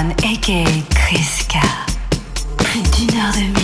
Kawan, aka Chris K. Plus d'une heure de mix.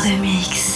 de mix.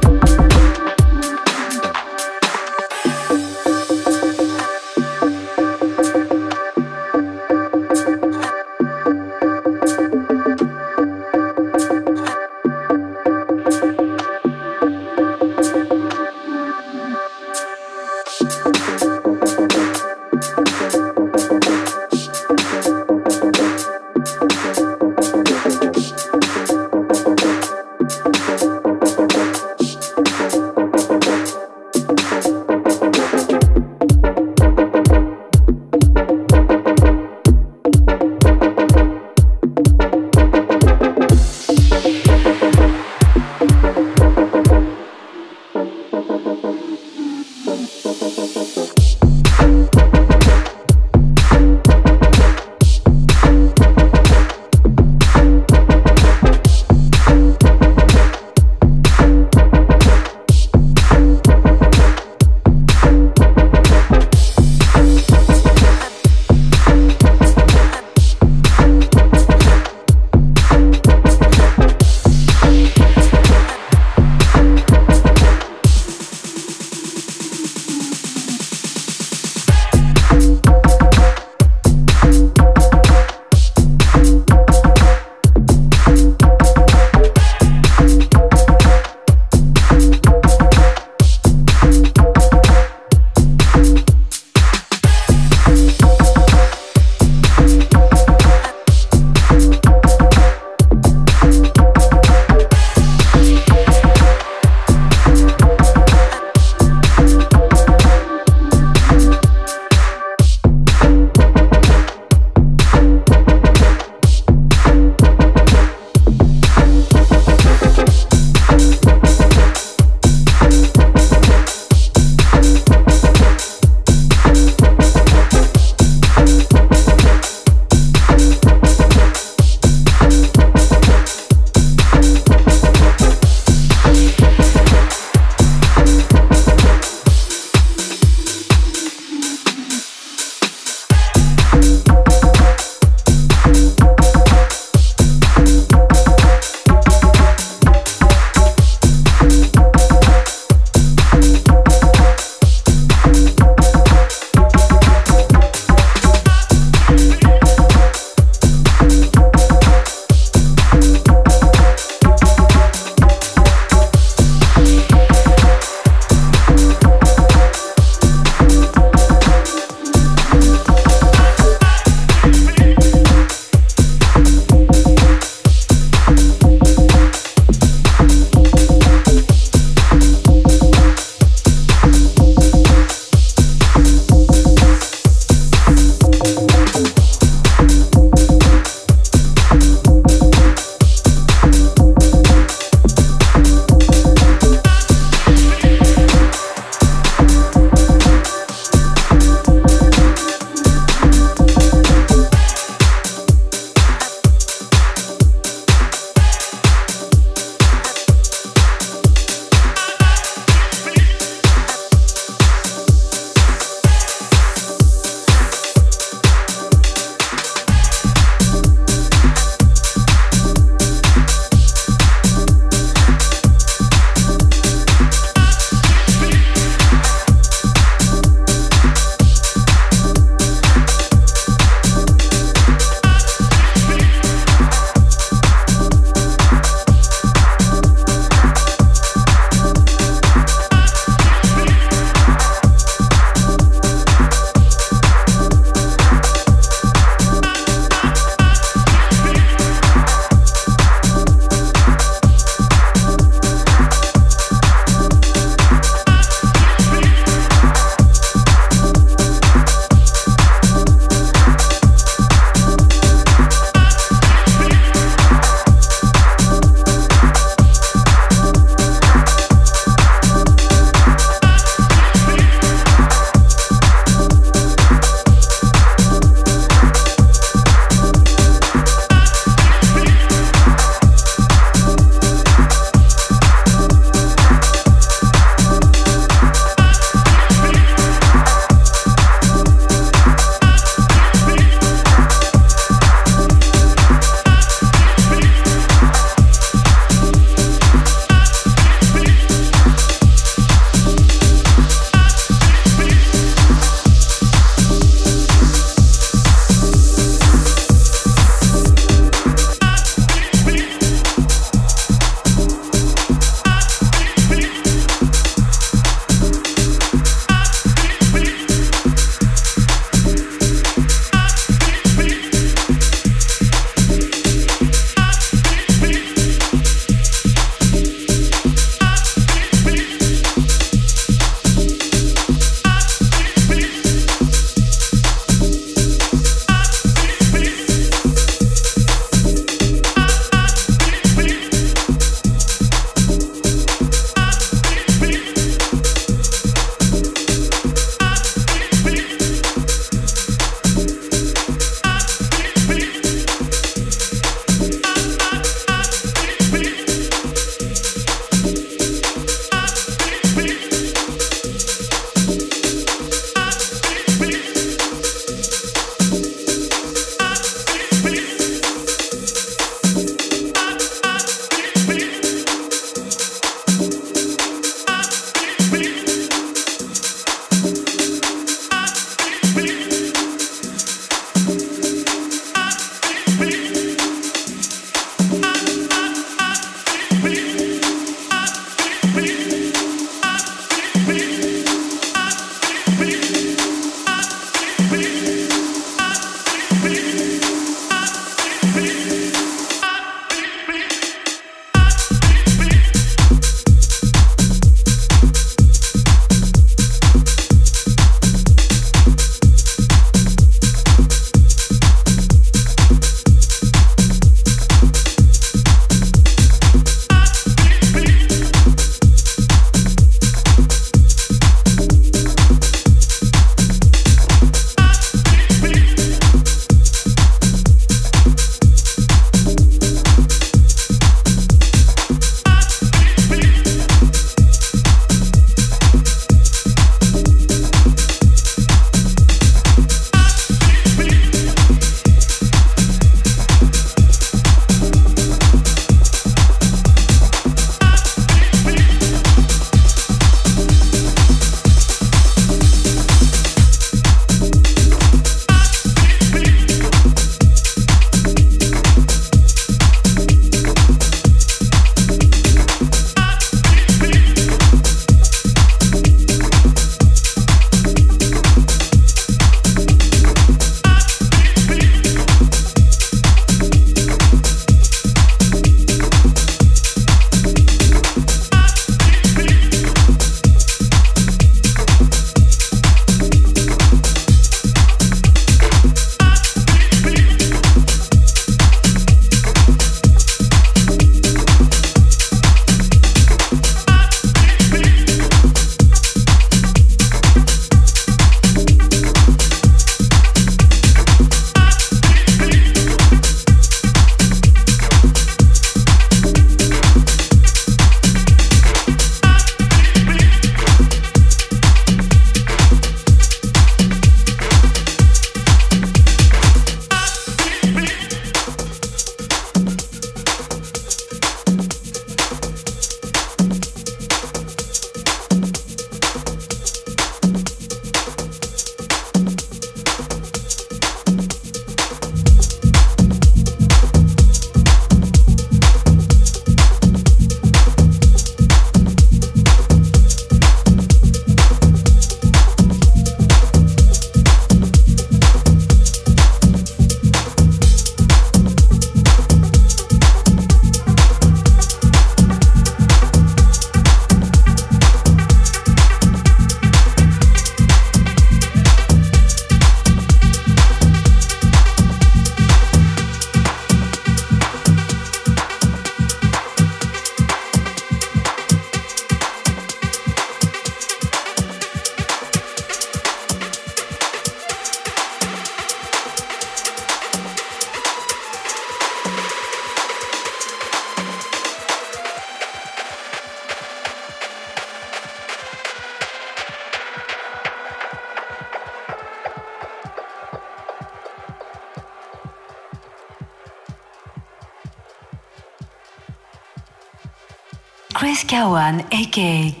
Chris Kawan, a.k.a.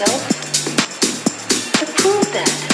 myself to prove that.